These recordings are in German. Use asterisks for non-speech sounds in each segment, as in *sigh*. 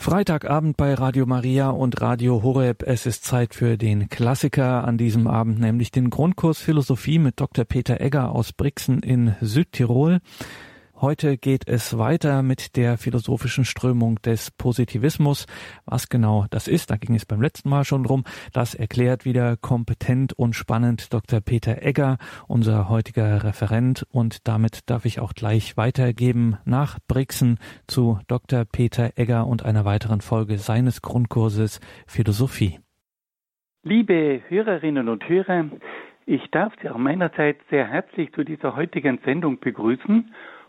Freitagabend bei Radio Maria und Radio Horeb. Es ist Zeit für den Klassiker an diesem Abend, nämlich den Grundkurs Philosophie mit Dr. Peter Egger aus Brixen in Südtirol. Heute geht es weiter mit der philosophischen Strömung des Positivismus. Was genau das ist, da ging es beim letzten Mal schon drum. Das erklärt wieder kompetent und spannend Dr. Peter Egger, unser heutiger Referent. Und damit darf ich auch gleich weitergeben nach Brixen zu Dr. Peter Egger und einer weiteren Folge seines Grundkurses Philosophie. Liebe Hörerinnen und Hörer, ich darf Sie auch meinerseits sehr herzlich zu dieser heutigen Sendung begrüßen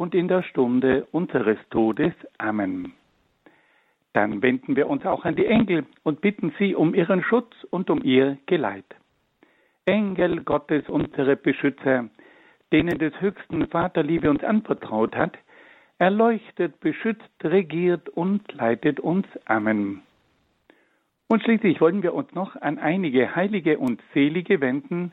und in der Stunde unseres Todes. Amen. Dann wenden wir uns auch an die Engel und bitten sie um ihren Schutz und um ihr Geleit. Engel Gottes, unsere Beschützer, denen des höchsten Vaterliebe uns anvertraut hat, erleuchtet, beschützt, regiert und leitet uns. Amen. Und schließlich wollen wir uns noch an einige Heilige und Selige wenden,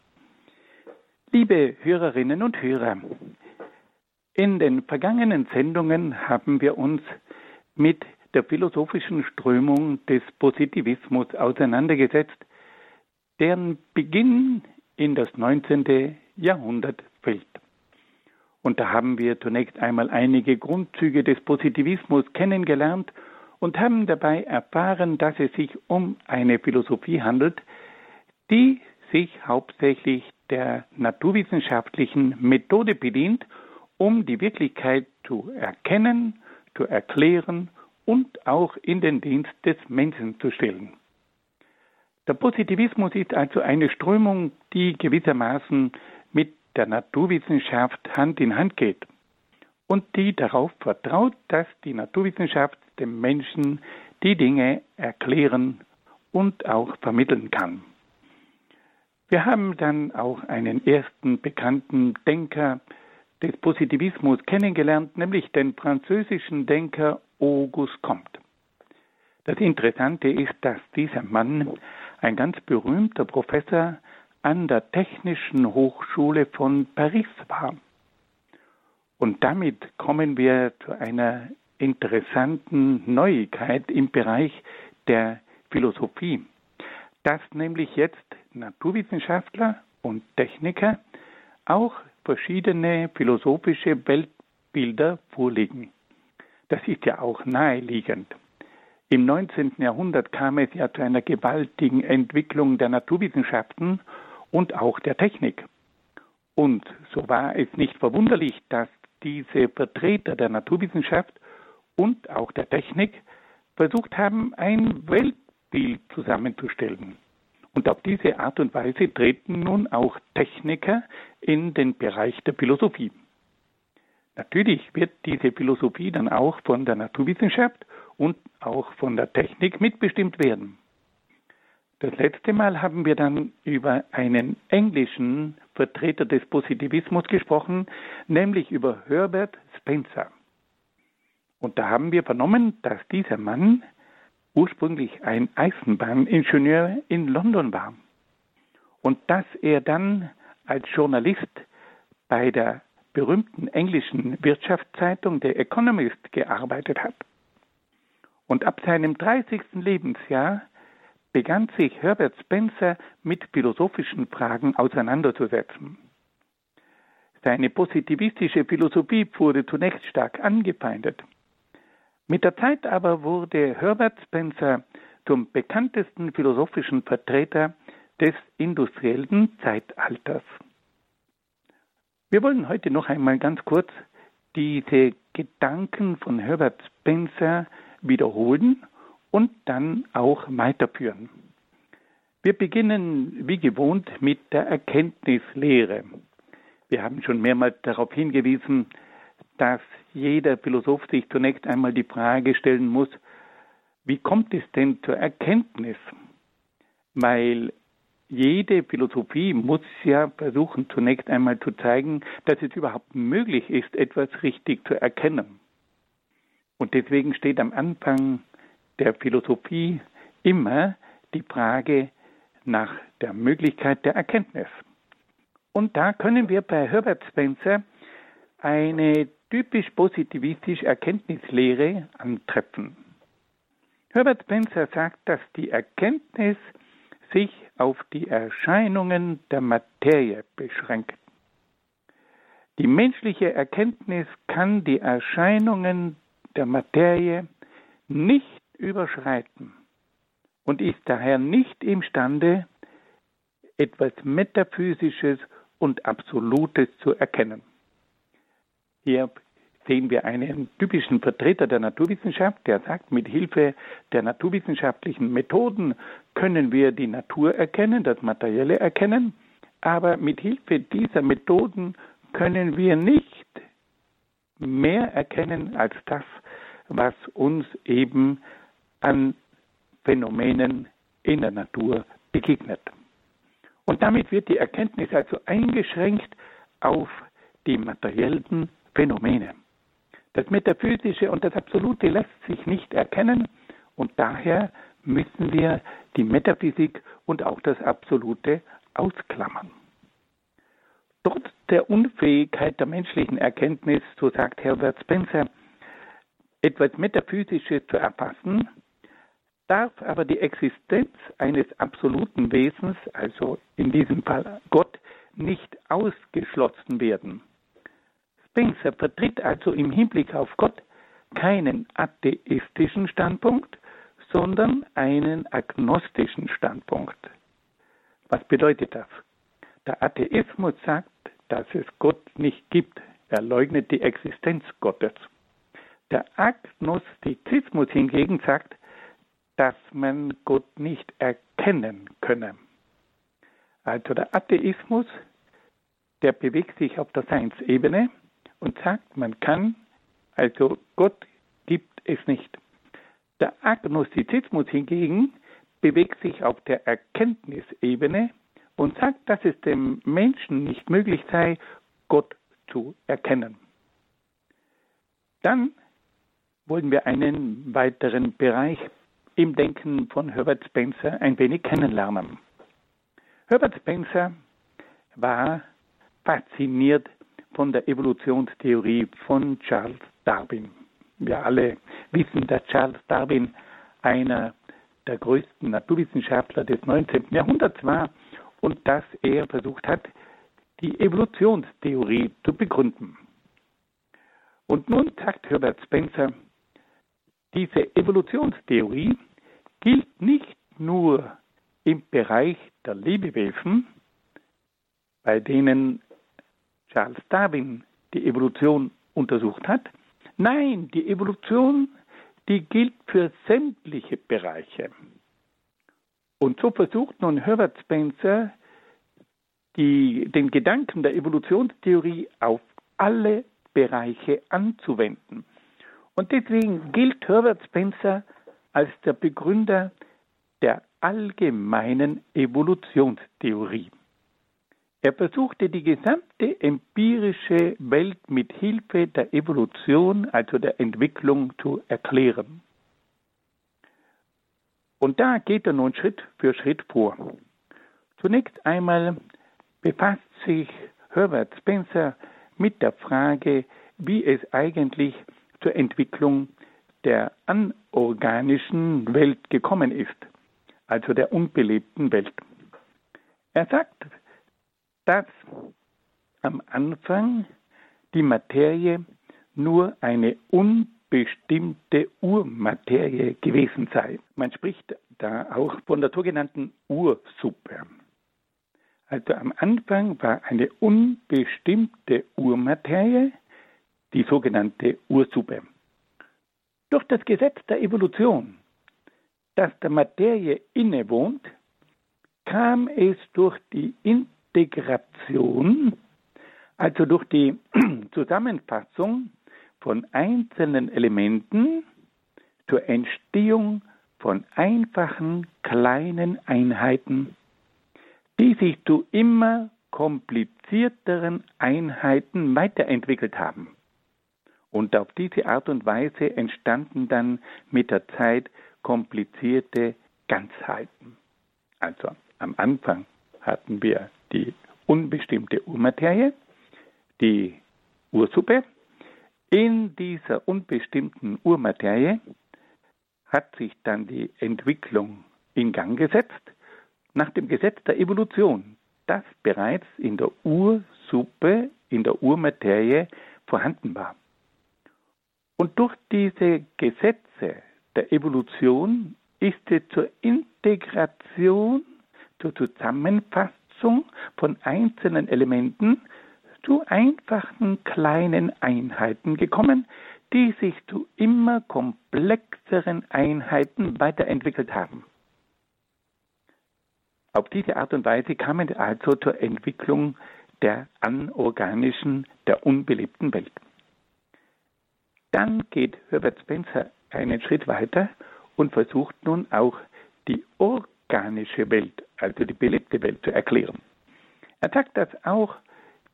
Liebe Hörerinnen und Hörer, in den vergangenen Sendungen haben wir uns mit der philosophischen Strömung des Positivismus auseinandergesetzt, deren Beginn in das 19. Jahrhundert fällt. Und da haben wir zunächst einmal einige Grundzüge des Positivismus kennengelernt und haben dabei erfahren, dass es sich um eine Philosophie handelt, die sich hauptsächlich der naturwissenschaftlichen Methode bedient, um die Wirklichkeit zu erkennen, zu erklären und auch in den Dienst des Menschen zu stellen. Der Positivismus ist also eine Strömung, die gewissermaßen mit der Naturwissenschaft Hand in Hand geht und die darauf vertraut, dass die Naturwissenschaft dem Menschen die Dinge erklären und auch vermitteln kann. Wir haben dann auch einen ersten bekannten Denker des Positivismus kennengelernt, nämlich den französischen Denker Auguste Comte. Das Interessante ist, dass dieser Mann ein ganz berühmter Professor an der Technischen Hochschule von Paris war. Und damit kommen wir zu einer interessanten Neuigkeit im Bereich der Philosophie, dass nämlich jetzt Naturwissenschaftler und Techniker auch verschiedene philosophische Weltbilder vorliegen. Das ist ja auch naheliegend. Im 19. Jahrhundert kam es ja zu einer gewaltigen Entwicklung der Naturwissenschaften und auch der Technik. Und so war es nicht verwunderlich, dass diese Vertreter der Naturwissenschaft und auch der Technik versucht haben, ein Weltbild zusammenzustellen. Und auf diese Art und Weise treten nun auch Techniker in den Bereich der Philosophie. Natürlich wird diese Philosophie dann auch von der Naturwissenschaft und auch von der Technik mitbestimmt werden. Das letzte Mal haben wir dann über einen englischen Vertreter des Positivismus gesprochen, nämlich über Herbert Spencer. Und da haben wir vernommen, dass dieser Mann ursprünglich ein Eisenbahningenieur in London war und dass er dann als Journalist bei der berühmten englischen Wirtschaftszeitung der Economist gearbeitet hat. Und ab seinem 30. Lebensjahr begann sich Herbert Spencer mit philosophischen Fragen auseinanderzusetzen. Seine positivistische Philosophie wurde zunächst stark angefeindet. Mit der Zeit aber wurde Herbert Spencer zum bekanntesten philosophischen Vertreter des industriellen Zeitalters. Wir wollen heute noch einmal ganz kurz diese Gedanken von Herbert Spencer wiederholen und dann auch weiterführen. Wir beginnen wie gewohnt mit der Erkenntnislehre. Wir haben schon mehrmals darauf hingewiesen, dass jeder Philosoph sich zunächst einmal die Frage stellen muss, wie kommt es denn zur Erkenntnis? Weil jede Philosophie muss ja versuchen, zunächst einmal zu zeigen, dass es überhaupt möglich ist, etwas richtig zu erkennen. Und deswegen steht am Anfang der Philosophie immer die Frage nach der Möglichkeit der Erkenntnis. Und da können wir bei Herbert Spencer eine typisch positivistische Erkenntnislehre antreffen. Herbert Spencer sagt, dass die Erkenntnis sich auf die Erscheinungen der Materie beschränkt. Die menschliche Erkenntnis kann die Erscheinungen der Materie nicht überschreiten und ist daher nicht imstande, etwas Metaphysisches und Absolutes zu erkennen. Hier sehen wir einen typischen Vertreter der Naturwissenschaft, der sagt, mit Hilfe der naturwissenschaftlichen Methoden können wir die Natur erkennen, das Materielle erkennen, aber mit Hilfe dieser Methoden können wir nicht mehr erkennen als das, was uns eben an Phänomenen in der Natur begegnet. Und damit wird die Erkenntnis also eingeschränkt auf die materiellen Phänomene. Das Metaphysische und das Absolute lässt sich nicht erkennen und daher müssen wir die Metaphysik und auch das Absolute ausklammern. Trotz der Unfähigkeit der menschlichen Erkenntnis, so sagt Herbert Spencer, etwas Metaphysisches zu erfassen, darf aber die Existenz eines absoluten Wesens, also in diesem Fall Gott, nicht ausgeschlossen werden. Spencer vertritt also im Hinblick auf Gott keinen atheistischen Standpunkt, sondern einen agnostischen Standpunkt. Was bedeutet das? Der Atheismus sagt, dass es Gott nicht gibt. Er leugnet die Existenz Gottes. Der Agnostizismus hingegen sagt, dass man Gott nicht erkennen könne. Also der Atheismus, der bewegt sich auf der Seinsebene und sagt, man kann, also Gott gibt es nicht. Der Agnostizismus hingegen bewegt sich auf der Erkenntnisebene und sagt, dass es dem Menschen nicht möglich sei, Gott zu erkennen. Dann wollen wir einen weiteren Bereich im Denken von Herbert Spencer ein wenig kennenlernen. Herbert Spencer war fasziniert von der Evolutionstheorie von Charles Darwin. Wir alle wissen, dass Charles Darwin einer der größten Naturwissenschaftler des 19. Jahrhunderts war und dass er versucht hat, die Evolutionstheorie zu begründen. Und nun sagt Herbert Spencer, diese Evolutionstheorie gilt nicht nur im Bereich der Lebewesen, bei denen Charles Darwin die Evolution untersucht hat. Nein, die Evolution, die gilt für sämtliche Bereiche. Und so versucht nun Herbert Spencer die, den Gedanken der Evolutionstheorie auf alle Bereiche anzuwenden. Und deswegen gilt Herbert Spencer als der Begründer der allgemeinen Evolutionstheorie. Er versuchte die gesamte empirische Welt mit Hilfe der Evolution, also der Entwicklung, zu erklären. Und da geht er nun Schritt für Schritt vor. Zunächst einmal befasst sich Herbert Spencer mit der Frage, wie es eigentlich zur Entwicklung der anorganischen Welt gekommen ist, also der unbelebten Welt. Er sagt, dass am Anfang die Materie nur eine unbestimmte Urmaterie gewesen sei. Man spricht da auch von der sogenannten Ursuppe. Also am Anfang war eine unbestimmte Urmaterie, die sogenannte Ursuppe. Durch das Gesetz der Evolution, das der Materie innewohnt, kam es durch die Integration, also durch die *clears throat* Zusammenfassung von einzelnen Elementen zur Entstehung von einfachen kleinen Einheiten, die sich zu immer komplizierteren Einheiten weiterentwickelt haben. Und auf diese Art und Weise entstanden dann mit der Zeit komplizierte Ganzheiten. Also am Anfang hatten wir die unbestimmte Urmaterie, die Ursuppe. In dieser unbestimmten Urmaterie hat sich dann die Entwicklung in Gang gesetzt nach dem Gesetz der Evolution, das bereits in der Ursuppe, in der Urmaterie vorhanden war. Und durch diese Gesetze der Evolution ist es zur Integration, zur Zusammenfassung von einzelnen Elementen zu einfachen kleinen Einheiten gekommen, die sich zu immer komplexeren Einheiten weiterentwickelt haben. Auf diese Art und Weise kam es also zur Entwicklung der anorganischen, der unbelebten Welt. Dann geht Herbert Spencer einen Schritt weiter und versucht nun auch die organische Welt, also die belebte Welt, zu erklären. Er sagt, dass auch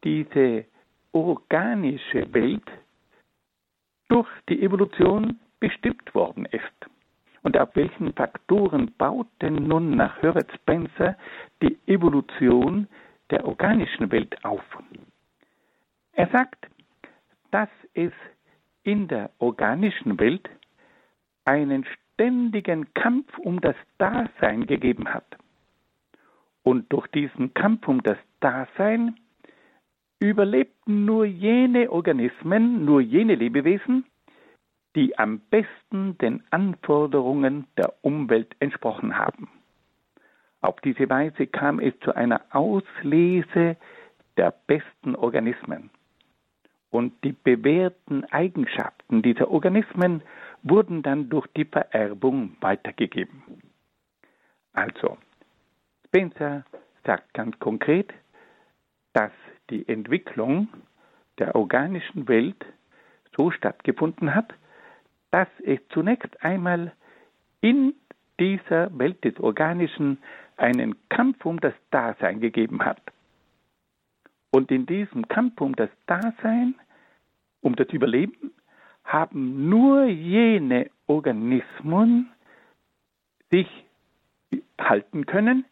diese organische Welt durch die Evolution bestimmt worden ist. Und auf welchen Faktoren baut denn nun nach Herbert Spencer die Evolution der organischen Welt auf? Er sagt, dass es in der organischen Welt einen ständigen Kampf um das Dasein gegeben hat. Und durch diesen Kampf um das Dasein überlebten nur jene Organismen, nur jene Lebewesen, die am besten den Anforderungen der Umwelt entsprochen haben. Auf diese Weise kam es zu einer Auslese der besten Organismen. Und die bewährten Eigenschaften dieser Organismen wurden dann durch die Vererbung weitergegeben. Also, Spencer sagt ganz konkret, dass die Entwicklung der organischen Welt so stattgefunden hat, dass es zunächst einmal in dieser Welt des Organischen einen Kampf um das Dasein gegeben hat. Und in diesem Kampf um das Dasein, um das Überleben, haben nur jene Organismen sich halten können,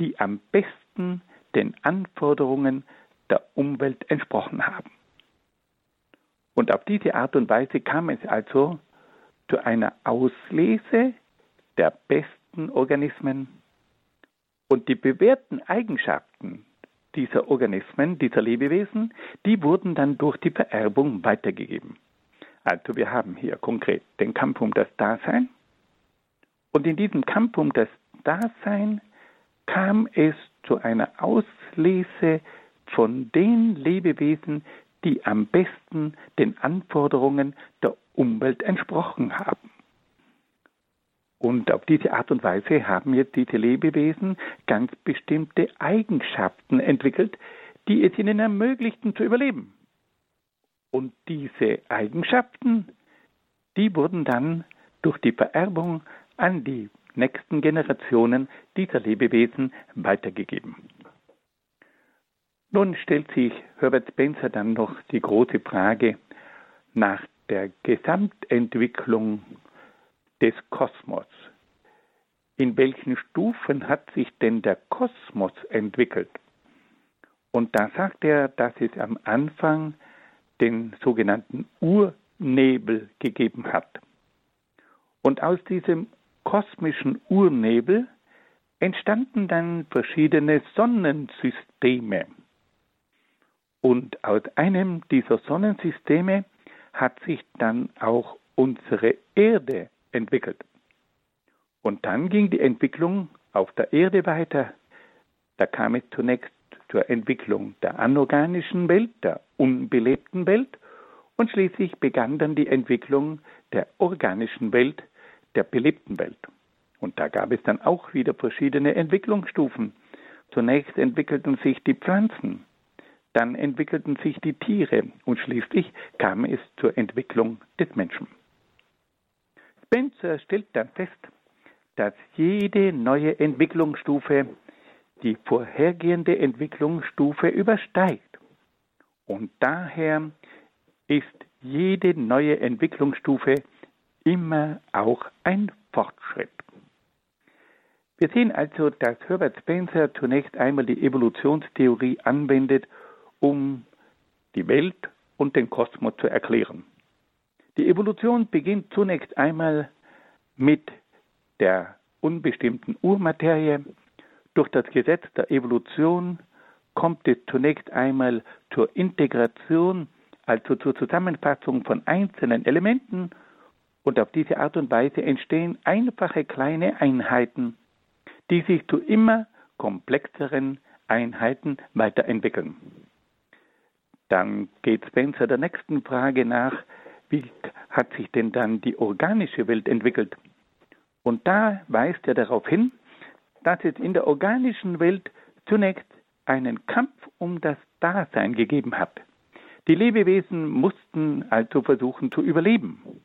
die am besten den Anforderungen der Umwelt entsprochen haben. Und auf diese Art und Weise kam es also zu einer Auslese der besten Organismen und die bewährten Eigenschaften dieser Organismen, dieser Lebewesen, die wurden dann durch die Vererbung weitergegeben. Also wir haben hier konkret den Kampf um das Dasein und in diesem Kampf um das Dasein kam es zu einer Auslese von den Lebewesen, die am besten den Anforderungen der Umwelt entsprochen haben. Und auf diese Art und Weise haben jetzt diese Lebewesen ganz bestimmte Eigenschaften entwickelt, die es ihnen ermöglichten zu überleben. Und diese Eigenschaften, die wurden dann durch die Vererbung an die nächsten Generationen dieser Lebewesen weitergegeben. Nun stellt sich Herbert Spencer dann noch die große Frage nach der Gesamtentwicklung des Kosmos. in welchen Stufen hat sich denn der Kosmos entwickelt? Und da sagt er, dass es am Anfang den sogenannten Urnebel gegeben hat. Und aus diesem kosmischen Urnebel entstanden dann verschiedene Sonnensysteme. Und aus einem dieser Sonnensysteme hat sich dann auch unsere Erde entwickelt. Und dann ging die Entwicklung auf der Erde weiter. Da kam es zunächst zur Entwicklung der anorganischen Welt, der unbelebten Welt, und schließlich begann dann die Entwicklung der organischen Welt, der belebten Welt. Und da gab es dann auch wieder verschiedene Entwicklungsstufen. Zunächst entwickelten sich die Pflanzen, dann entwickelten sich die Tiere und schließlich kam es zur Entwicklung des Menschen. Spencer stellt dann fest, dass jede neue Entwicklungsstufe die vorhergehende Entwicklungsstufe übersteigt. Und daher ist jede neue Entwicklungsstufe immer auch ein Fortschritt. Wir sehen also, dass Herbert Spencer zunächst einmal die Evolutionstheorie anwendet, um die Welt und den Kosmos zu erklären. Die Evolution beginnt zunächst einmal mit der unbestimmten Urmaterie. Durch das Gesetz der Evolution kommt es zunächst einmal zur Integration, also zur Zusammenfassung von einzelnen Elementen und auf diese Art und Weise entstehen einfache kleine Einheiten, die sich zu immer komplexeren Einheiten weiterentwickeln. Dann geht Spencer der nächsten Frage nach, wie hat sich denn dann die organische Welt entwickelt? Und da weist er darauf hin, dass es in der organischen Welt zunächst einen Kampf um das Dasein gegeben hat. Die Lebewesen mussten also versuchen zu überleben.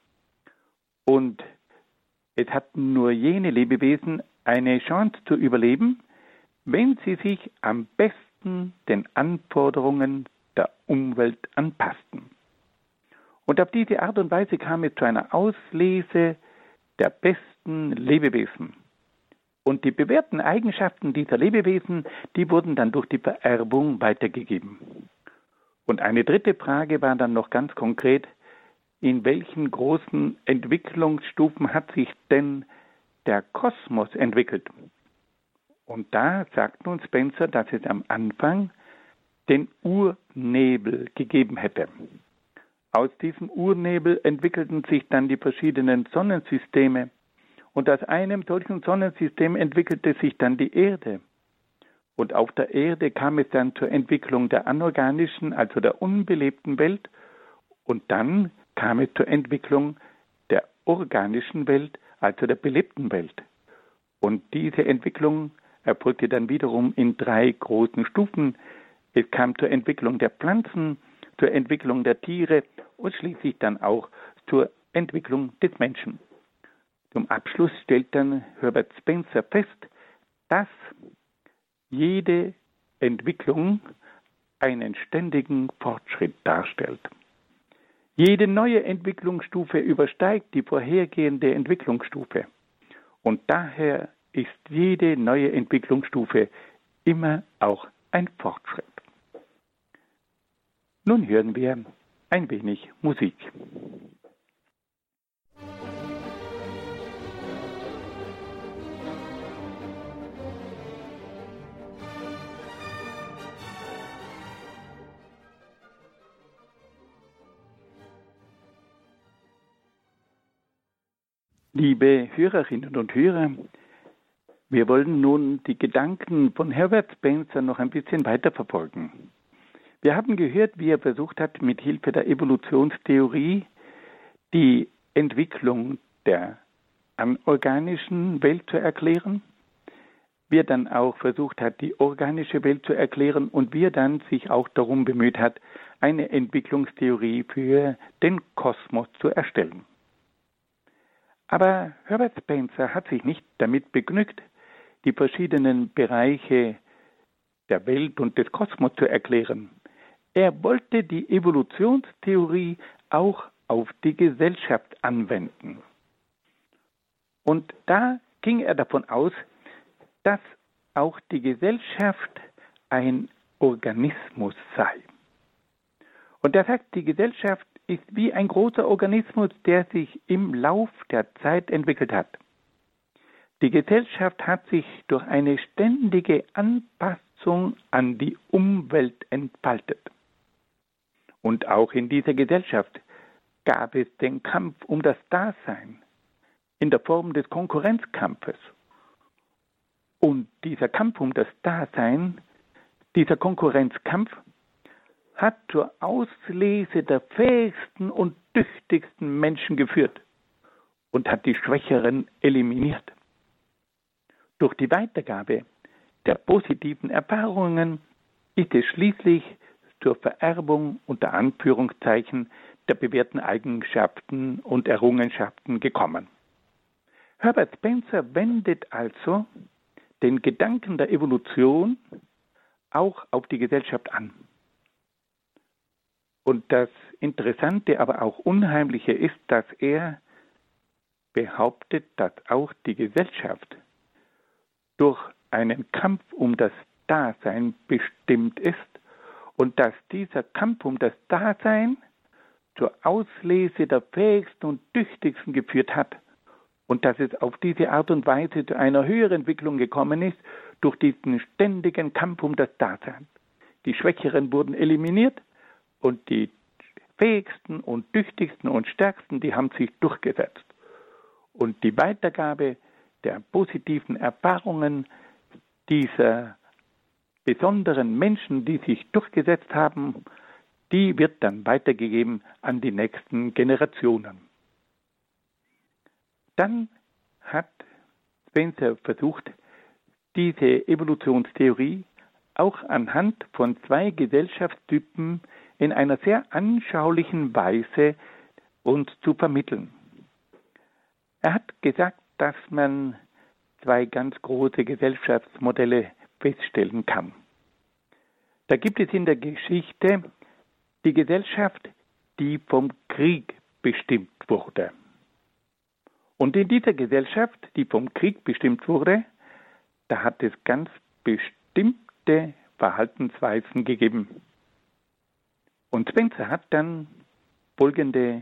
Und es hatten nur jene Lebewesen eine Chance zu überleben, wenn sie sich am besten den Anforderungen der Umwelt anpassten. Und auf diese Art und Weise kam es zu einer Auslese der besten Lebewesen. Und die bewährten Eigenschaften dieser Lebewesen, die wurden dann durch die Vererbung weitergegeben. Und eine dritte Frage war dann noch ganz konkret, in welchen großen Entwicklungsstufen hat sich denn der Kosmos entwickelt? Und da sagt nun Spencer, dass es am Anfang den Urnebel gegeben hätte. Aus diesem Urnebel entwickelten sich dann die verschiedenen Sonnensysteme und aus einem solchen Sonnensystem entwickelte sich dann die Erde. Und auf der Erde kam es dann zur Entwicklung der anorganischen, also der unbelebten Welt und dann kam es zur Entwicklung der organischen Welt, also der belebten Welt. Und diese Entwicklung erfolgte dann wiederum in drei großen Stufen. Es kam zur Entwicklung der Pflanzen, zur Entwicklung der Tiere und schließlich dann auch zur Entwicklung des Menschen. Zum Abschluss stellt dann Herbert Spencer fest, dass jede Entwicklung einen ständigen Fortschritt darstellt. Jede neue Entwicklungsstufe übersteigt die vorhergehende Entwicklungsstufe. Und daher ist jede neue Entwicklungsstufe immer auch ein Fortschritt. Nun hören wir ein wenig Musik. Liebe Hörerinnen und Hörer, wir wollen nun die Gedanken von Herbert Spencer noch ein bisschen weiter verfolgen. Wir haben gehört, wie er versucht hat, mit Hilfe der Evolutionstheorie die Entwicklung der anorganischen Welt zu erklären, wie er dann auch versucht hat, die organische Welt zu erklären und wie er dann sich auch darum bemüht hat, eine Entwicklungstheorie für den Kosmos zu erstellen. Aber Herbert Spencer hat sich nicht damit begnügt, die verschiedenen Bereiche der Welt und des Kosmos zu erklären. Er wollte die Evolutionstheorie auch auf die Gesellschaft anwenden. Und da ging er davon aus, dass auch die Gesellschaft ein Organismus sei. Und er sagt, die Gesellschaft ist wie ein großer Organismus, der sich im Lauf der Zeit entwickelt hat. Die Gesellschaft hat sich durch eine ständige Anpassung an die Umwelt entfaltet. Und auch in dieser Gesellschaft gab es den Kampf um das Dasein in der Form des Konkurrenzkampfes. Und dieser Kampf um das Dasein, dieser Konkurrenzkampf, hat zur Auslese der fähigsten und tüchtigsten Menschen geführt und hat die Schwächeren eliminiert. Durch die Weitergabe der positiven Erfahrungen ist es schließlich zur Vererbung unter Anführungszeichen der bewährten Eigenschaften und Errungenschaften gekommen. Herbert Spencer wendet also den Gedanken der Evolution auch auf die Gesellschaft an. Und das Interessante, aber auch Unheimliche ist, dass er behauptet, dass auch die Gesellschaft durch einen Kampf um das Dasein bestimmt ist und dass dieser Kampf um das Dasein zur Auslese der fähigsten und tüchtigsten geführt hat und dass es auf diese Art und Weise zu einer höheren Entwicklung gekommen ist durch diesen ständigen Kampf um das Dasein. Die Schwächeren wurden eliminiert und die fähigsten und tüchtigsten und stärksten, die haben sich durchgesetzt. Und die Weitergabe der positiven Erfahrungen dieser besonderen Menschen, die sich durchgesetzt haben, die wird dann weitergegeben an die nächsten Generationen. Dann hat Spencer versucht, diese Evolutionstheorie auch anhand von zwei Gesellschaftstypen in einer sehr anschaulichen Weise uns zu vermitteln. Er hat gesagt, dass man zwei ganz große Gesellschaftsmodelle feststellen kann. Da gibt es in der Geschichte die Gesellschaft, die vom Krieg bestimmt wurde. Und in dieser Gesellschaft, die vom Krieg bestimmt wurde, da hat es ganz bestimmte Verhaltensweisen gegeben. Und Spencer hat dann folgende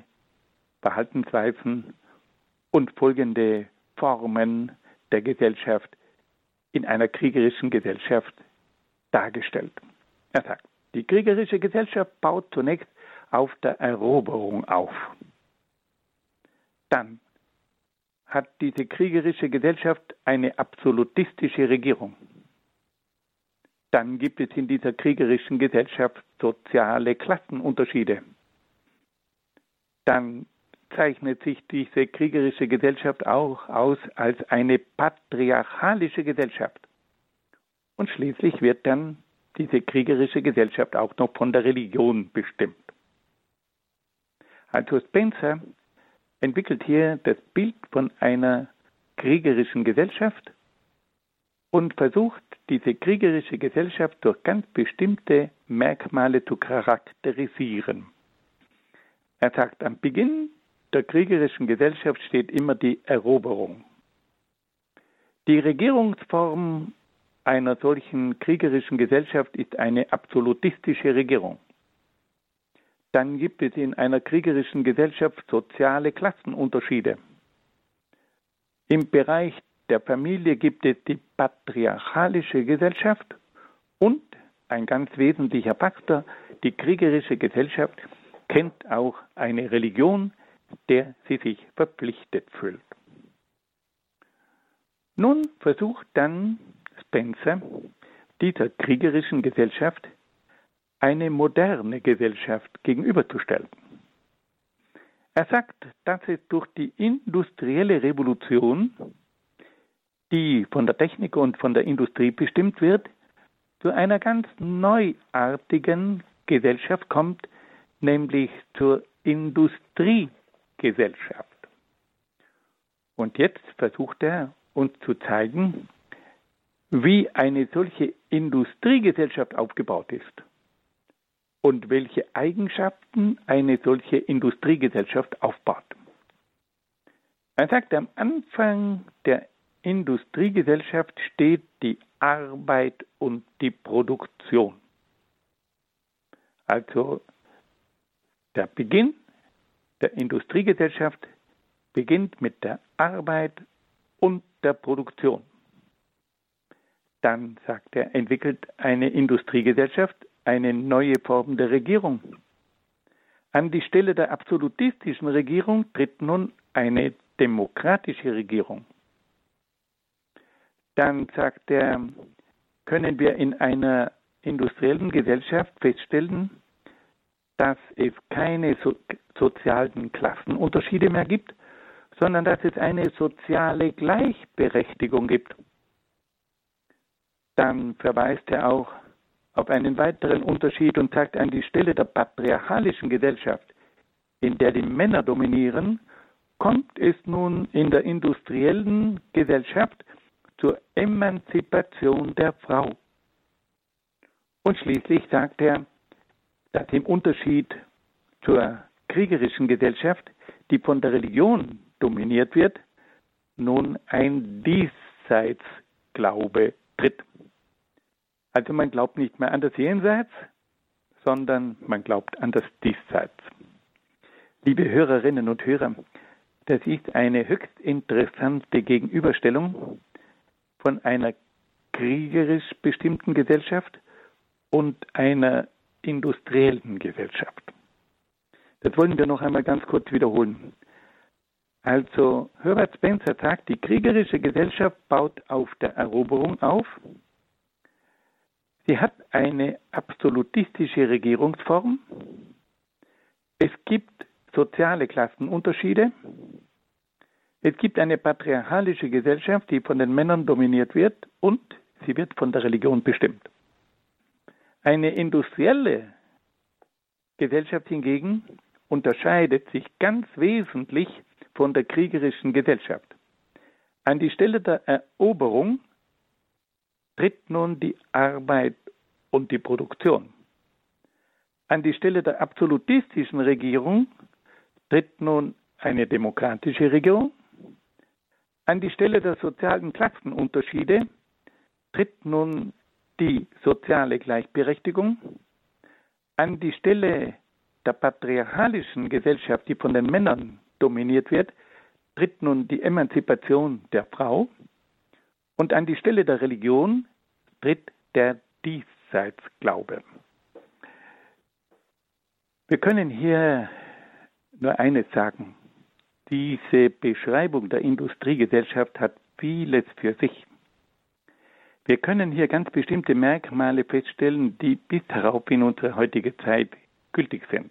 Verhaltensweisen und folgende Formen der Gesellschaft in einer kriegerischen Gesellschaft dargestellt. Er sagt, die kriegerische Gesellschaft baut zunächst auf der Eroberung auf. Dann hat diese kriegerische Gesellschaft eine absolutistische Regierung. Dann gibt es in dieser kriegerischen Gesellschaft soziale Klassenunterschiede. Dann zeichnet sich diese kriegerische Gesellschaft auch aus als eine patriarchalische Gesellschaft. Und schließlich wird dann diese kriegerische Gesellschaft auch noch von der Religion bestimmt. Also Spencer entwickelt hier das Bild von einer kriegerischen Gesellschaft und versucht, diese kriegerische Gesellschaft durch ganz bestimmte Merkmale zu charakterisieren. Er sagt, am Beginn der kriegerischen Gesellschaft steht immer die Eroberung. Die Regierungsform einer solchen kriegerischen Gesellschaft ist eine absolutistische Regierung. Dann gibt es in einer kriegerischen Gesellschaft soziale Klassenunterschiede. Im Bereich der Familie gibt es die patriarchalische Gesellschaft und ein ganz wesentlicher Faktor, die kriegerische Gesellschaft kennt auch eine Religion, der sie sich verpflichtet fühlt. Nun versucht dann Spencer dieser kriegerischen Gesellschaft eine moderne Gesellschaft gegenüberzustellen. Er sagt, dass es durch die industrielle Revolution, die von der Technik und von der Industrie bestimmt wird, zu einer ganz neuartigen Gesellschaft kommt, nämlich zur Industriegesellschaft. Und jetzt versucht er uns zu zeigen, wie eine solche Industriegesellschaft aufgebaut ist und welche Eigenschaften eine solche Industriegesellschaft aufbaut. Er sagt, am Anfang der Industriegesellschaft steht die Arbeit und die Produktion. Also der Beginn der Industriegesellschaft beginnt mit der Arbeit und der Produktion. Dann, sagt er, entwickelt eine Industriegesellschaft eine neue Form der Regierung. An die Stelle der absolutistischen Regierung tritt nun eine demokratische Regierung. Dann sagt er, können wir in einer industriellen Gesellschaft feststellen, dass es keine so sozialen Klassenunterschiede mehr gibt, sondern dass es eine soziale Gleichberechtigung gibt. Dann verweist er auch auf einen weiteren Unterschied und sagt an die Stelle der patriarchalischen Gesellschaft, in der die Männer dominieren, kommt es nun in der industriellen Gesellschaft zur Emanzipation der Frau. Und schließlich sagt er, dass im Unterschied zur kriegerischen Gesellschaft, die von der Religion dominiert wird, nun ein Diesseitsglaube tritt. Also man glaubt nicht mehr an das Jenseits, sondern man glaubt an das Diesseits. Liebe Hörerinnen und Hörer, das ist eine höchst interessante Gegenüberstellung von einer kriegerisch bestimmten Gesellschaft und einer industriellen Gesellschaft. Das wollen wir noch einmal ganz kurz wiederholen. Also Herbert Spencer sagt, die kriegerische Gesellschaft baut auf der Eroberung auf. Sie hat eine absolutistische Regierungsform. Es gibt soziale Klassenunterschiede. Es gibt eine patriarchalische Gesellschaft, die von den Männern dominiert wird und sie wird von der Religion bestimmt. Eine industrielle Gesellschaft hingegen unterscheidet sich ganz wesentlich von der kriegerischen Gesellschaft. An die Stelle der Eroberung tritt nun die Arbeit und die Produktion. An die Stelle der absolutistischen Regierung tritt nun eine demokratische Regierung. An die Stelle der sozialen Klassenunterschiede tritt nun die soziale Gleichberechtigung. An die Stelle der patriarchalischen Gesellschaft, die von den Männern dominiert wird, tritt nun die Emanzipation der Frau. Und an die Stelle der Religion tritt der Diesseitsglaube. Wir können hier nur eines sagen. Diese Beschreibung der Industriegesellschaft hat vieles für sich. Wir können hier ganz bestimmte Merkmale feststellen, die bis darauf in unsere heutige Zeit gültig sind.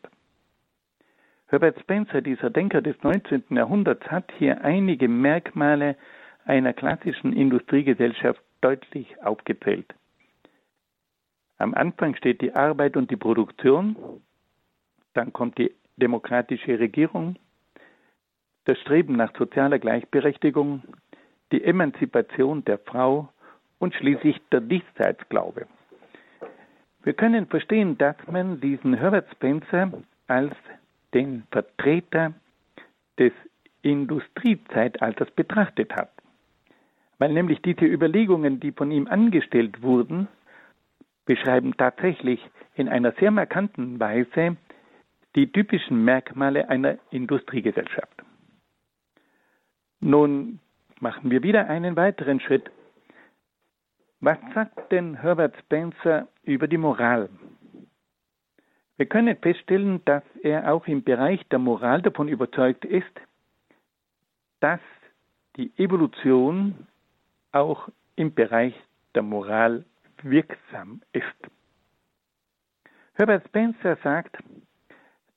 Herbert Spencer, dieser Denker des 19. Jahrhunderts, hat hier einige Merkmale einer klassischen Industriegesellschaft deutlich aufgezählt. Am Anfang steht die Arbeit und die Produktion, dann kommt die demokratische Regierung, das Streben nach sozialer Gleichberechtigung, die Emanzipation der Frau und schließlich der Diesseitsglaube. Wir können verstehen, dass man diesen Herbert Spencer als den Vertreter des Industriezeitalters betrachtet hat, weil nämlich diese Überlegungen, die von ihm angestellt wurden, beschreiben tatsächlich in einer sehr markanten Weise die typischen Merkmale einer Industriegesellschaft. Nun machen wir wieder einen weiteren Schritt. Was sagt denn Herbert Spencer über die Moral? Wir können feststellen, dass er auch im Bereich der Moral davon überzeugt ist, dass die Evolution auch im Bereich der Moral wirksam ist. Herbert Spencer sagt,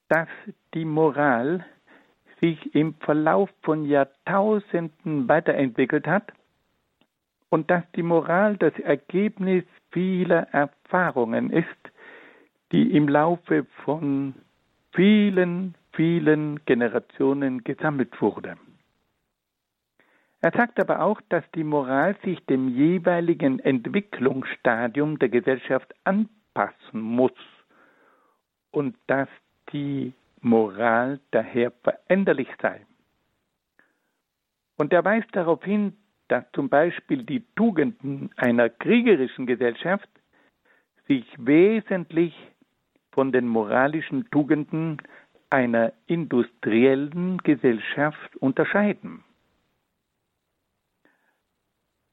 dass die Moral sich im Verlauf von Jahrtausenden weiterentwickelt hat und dass die Moral das Ergebnis vieler Erfahrungen ist, die im Laufe von vielen, vielen Generationen gesammelt wurde. Er sagt aber auch, dass die Moral sich dem jeweiligen Entwicklungsstadium der Gesellschaft anpassen muss und dass die Moral daher veränderlich sei. Und er weist darauf hin, dass zum Beispiel die Tugenden einer kriegerischen Gesellschaft sich wesentlich von den moralischen Tugenden einer industriellen Gesellschaft unterscheiden.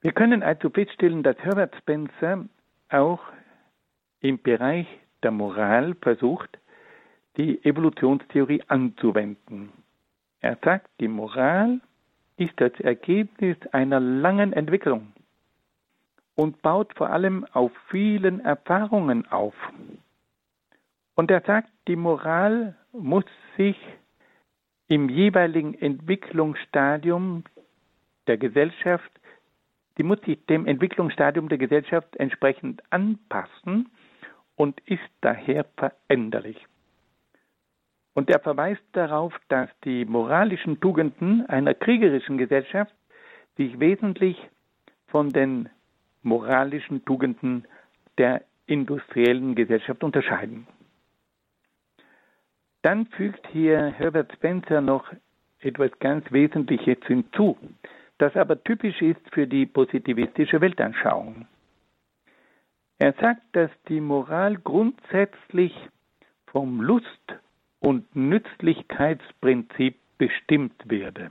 Wir können also feststellen, dass Herbert Spencer auch im Bereich der Moral versucht, die Evolutionstheorie anzuwenden. Er sagt, die Moral ist das Ergebnis einer langen Entwicklung und baut vor allem auf vielen Erfahrungen auf. Und er sagt, die Moral muss sich im jeweiligen Entwicklungsstadium der Gesellschaft, die muss sich dem Entwicklungsstadium der Gesellschaft entsprechend anpassen und ist daher veränderlich. Und er verweist darauf, dass die moralischen Tugenden einer kriegerischen Gesellschaft sich wesentlich von den moralischen Tugenden der industriellen Gesellschaft unterscheiden. Dann fügt hier Herbert Spencer noch etwas ganz Wesentliches hinzu, das aber typisch ist für die positivistische Weltanschauung. Er sagt, dass die Moral grundsätzlich vom Lust- und Nützlichkeitsprinzip bestimmt werde.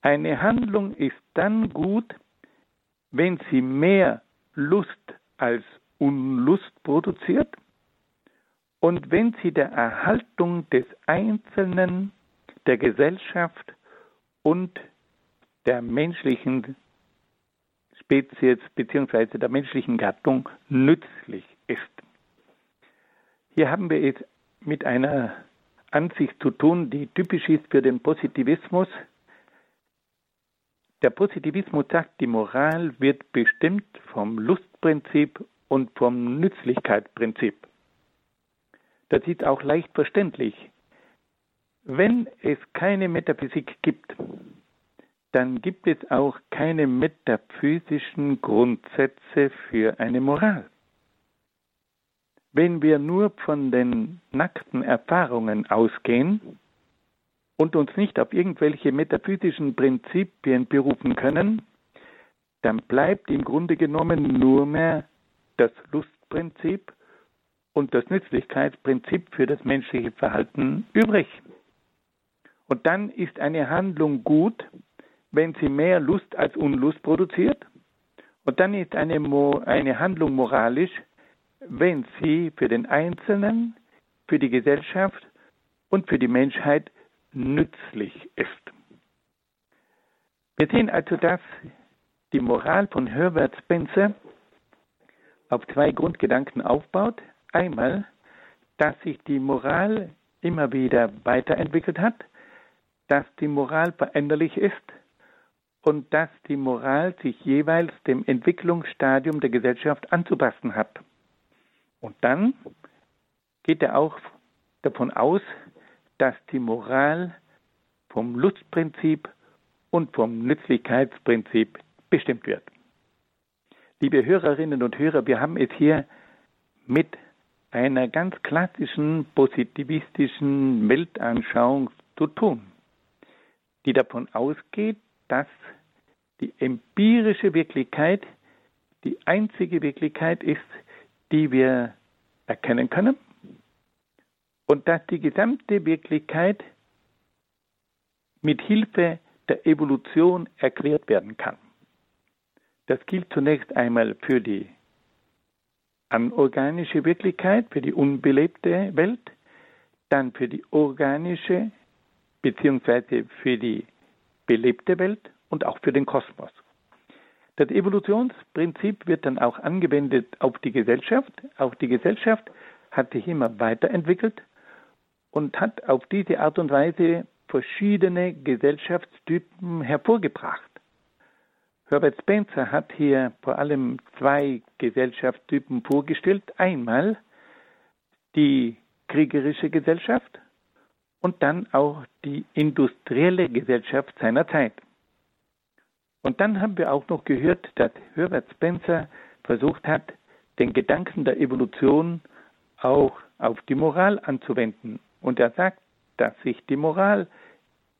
Eine Handlung ist dann gut, wenn sie mehr Lust als Unlust produziert und wenn sie der Erhaltung des Einzelnen, der Gesellschaft und der menschlichen Spezies bzw. der menschlichen Gattung nützlich ist. Hier haben wir es mit einer Ansicht zu tun, die typisch ist für den Positivismus. Der Positivismus sagt, die Moral wird bestimmt vom Lustprinzip und vom Nützlichkeitsprinzip. Das ist auch leicht verständlich. Wenn es keine Metaphysik gibt, dann gibt es auch keine metaphysischen Grundsätze für eine Moral. Wenn wir nur von den nackten Erfahrungen ausgehen und uns nicht auf irgendwelche metaphysischen Prinzipien berufen können, dann bleibt im Grunde genommen nur mehr das Lustprinzip und das Nützlichkeitsprinzip für das menschliche Verhalten übrig. Und dann ist eine Handlung gut, wenn sie mehr Lust als Unlust produziert. Und dann ist eine, eine Handlung moralisch, wenn sie für den Einzelnen, für die Gesellschaft und für die Menschheit nützlich ist. Wir sehen also, dass die Moral von Herbert Spencer auf zwei Grundgedanken aufbaut. Einmal, dass sich die Moral immer wieder weiterentwickelt hat, dass die Moral veränderlich ist und dass die Moral sich jeweils dem Entwicklungsstadium der Gesellschaft anzupassen hat. Und dann geht er auch davon aus, dass die Moral vom Lustprinzip und vom Nützlichkeitsprinzip bestimmt wird. Liebe Hörerinnen und Hörer, wir haben es hier mit einer ganz klassischen positivistischen Weltanschauung zu tun, die davon ausgeht, dass die empirische Wirklichkeit die einzige Wirklichkeit ist, die wir erkennen können und dass die gesamte Wirklichkeit mit Hilfe der Evolution erklärt werden kann. Das gilt zunächst einmal für die anorganische Wirklichkeit, für die unbelebte Welt, dann für die organische bzw. für die belebte Welt und auch für den Kosmos. Das Evolutionsprinzip wird dann auch angewendet auf die Gesellschaft. Auch die Gesellschaft hat sich immer weiterentwickelt und hat auf diese Art und Weise verschiedene Gesellschaftstypen hervorgebracht. Herbert Spencer hat hier vor allem zwei Gesellschaftstypen vorgestellt. Einmal die kriegerische Gesellschaft und dann auch die industrielle Gesellschaft seiner Zeit. Und dann haben wir auch noch gehört, dass Herbert Spencer versucht hat, den Gedanken der Evolution auch auf die Moral anzuwenden. Und er sagt, dass sich die Moral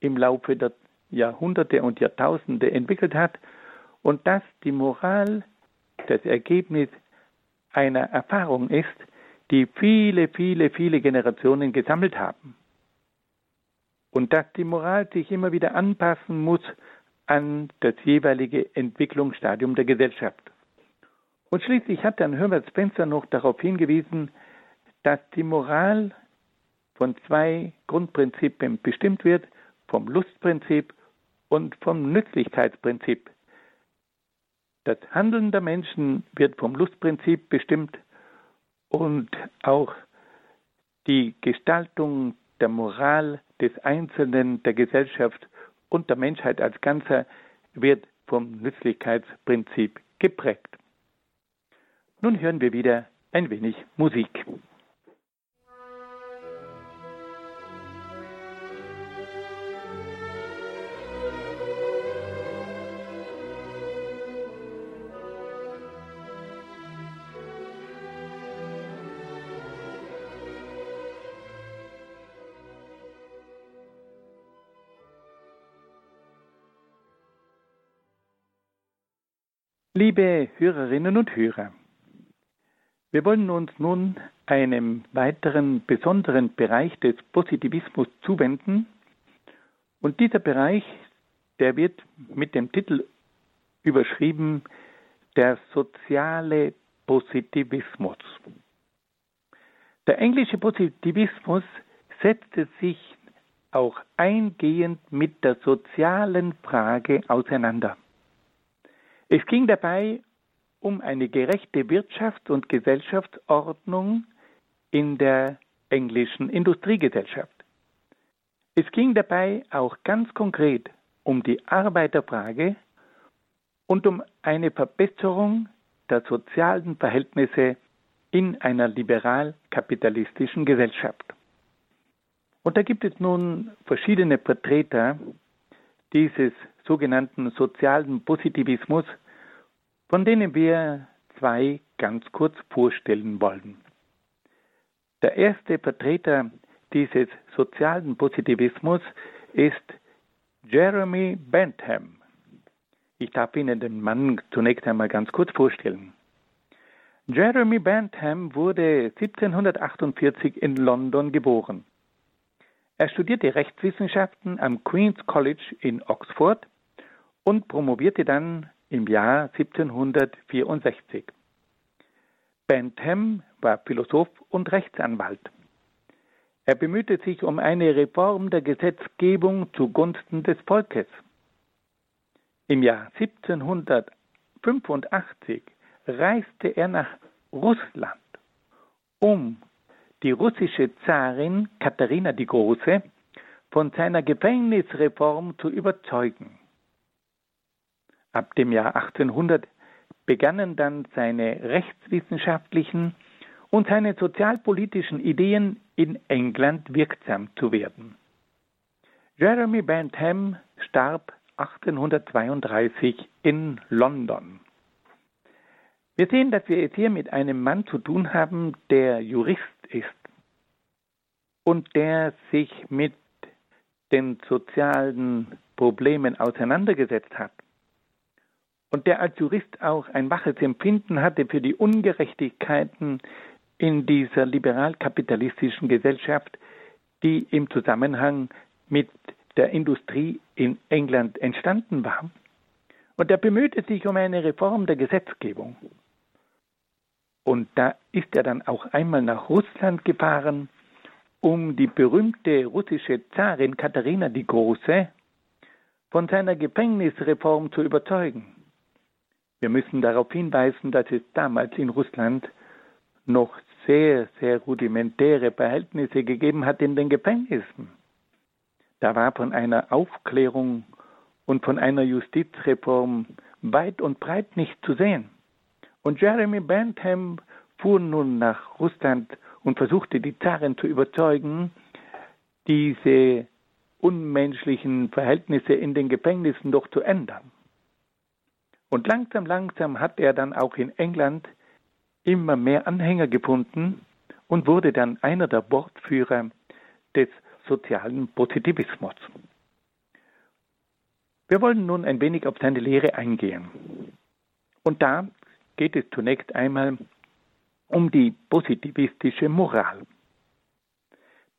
im Laufe der Jahrhunderte und Jahrtausende entwickelt hat und dass die Moral das Ergebnis einer Erfahrung ist, die viele, viele, viele Generationen gesammelt haben. Und dass die Moral sich immer wieder anpassen muss an das jeweilige Entwicklungsstadium der Gesellschaft. Und schließlich hat dann Herbert Spencer noch darauf hingewiesen, dass die Moral von zwei Grundprinzipien bestimmt wird, vom Lustprinzip und vom Nützlichkeitsprinzip. Das Handeln der Menschen wird vom Lustprinzip bestimmt und auch die Gestaltung der Moral des Einzelnen, der Gesellschaft und der Menschheit als Ganzer wird vom Nützlichkeitsprinzip geprägt. Nun hören wir wieder ein wenig Musik. Liebe Hörerinnen und Hörer, wir wollen uns nun einem weiteren besonderen Bereich des Positivismus zuwenden. Und dieser Bereich, der wird mit dem Titel überschrieben der soziale Positivismus. Der englische Positivismus setzte sich auch eingehend mit der sozialen Frage auseinander. Es ging dabei um eine gerechte Wirtschafts- und Gesellschaftsordnung in der englischen Industriegesellschaft. Es ging dabei auch ganz konkret um die Arbeiterfrage und um eine Verbesserung der sozialen Verhältnisse in einer liberal-kapitalistischen Gesellschaft. Und da gibt es nun verschiedene Vertreter dieses sogenannten sozialen Positivismus, von denen wir zwei ganz kurz vorstellen wollen. Der erste Vertreter dieses sozialen Positivismus ist Jeremy Bentham. Ich darf Ihnen den Mann zunächst einmal ganz kurz vorstellen. Jeremy Bentham wurde 1748 in London geboren. Er studierte Rechtswissenschaften am Queen's College in Oxford und promovierte dann im Jahr 1764. Bentham war Philosoph und Rechtsanwalt. Er bemühte sich um eine Reform der Gesetzgebung zugunsten des Volkes. Im Jahr 1785 reiste er nach Russland, um die russische Zarin Katharina die Große von seiner Gefängnisreform zu überzeugen. Ab dem Jahr 1800 begannen dann seine rechtswissenschaftlichen und seine sozialpolitischen Ideen in England wirksam zu werden. Jeremy Bentham starb 1832 in London. Wir sehen, dass wir es hier mit einem Mann zu tun haben, der Jurist ist und der sich mit den sozialen Problemen auseinandergesetzt hat und der als Jurist auch ein waches Empfinden hatte für die Ungerechtigkeiten in dieser liberal-kapitalistischen Gesellschaft, die im Zusammenhang mit der Industrie in England entstanden war. Und er bemühte sich um eine Reform der Gesetzgebung. Und da ist er dann auch einmal nach Russland gefahren, um die berühmte russische Zarin Katharina die Große von seiner Gefängnisreform zu überzeugen. Wir müssen darauf hinweisen, dass es damals in Russland noch sehr, sehr rudimentäre Verhältnisse gegeben hat in den Gefängnissen. Da war von einer Aufklärung und von einer Justizreform weit und breit nicht zu sehen. Und Jeremy Bentham fuhr nun nach Russland und versuchte die Zaren zu überzeugen, diese unmenschlichen Verhältnisse in den Gefängnissen doch zu ändern. Und langsam, langsam hat er dann auch in England immer mehr Anhänger gefunden und wurde dann einer der Wortführer des sozialen Positivismus. Wir wollen nun ein wenig auf seine Lehre eingehen. Und da geht es zunächst einmal um die positivistische Moral.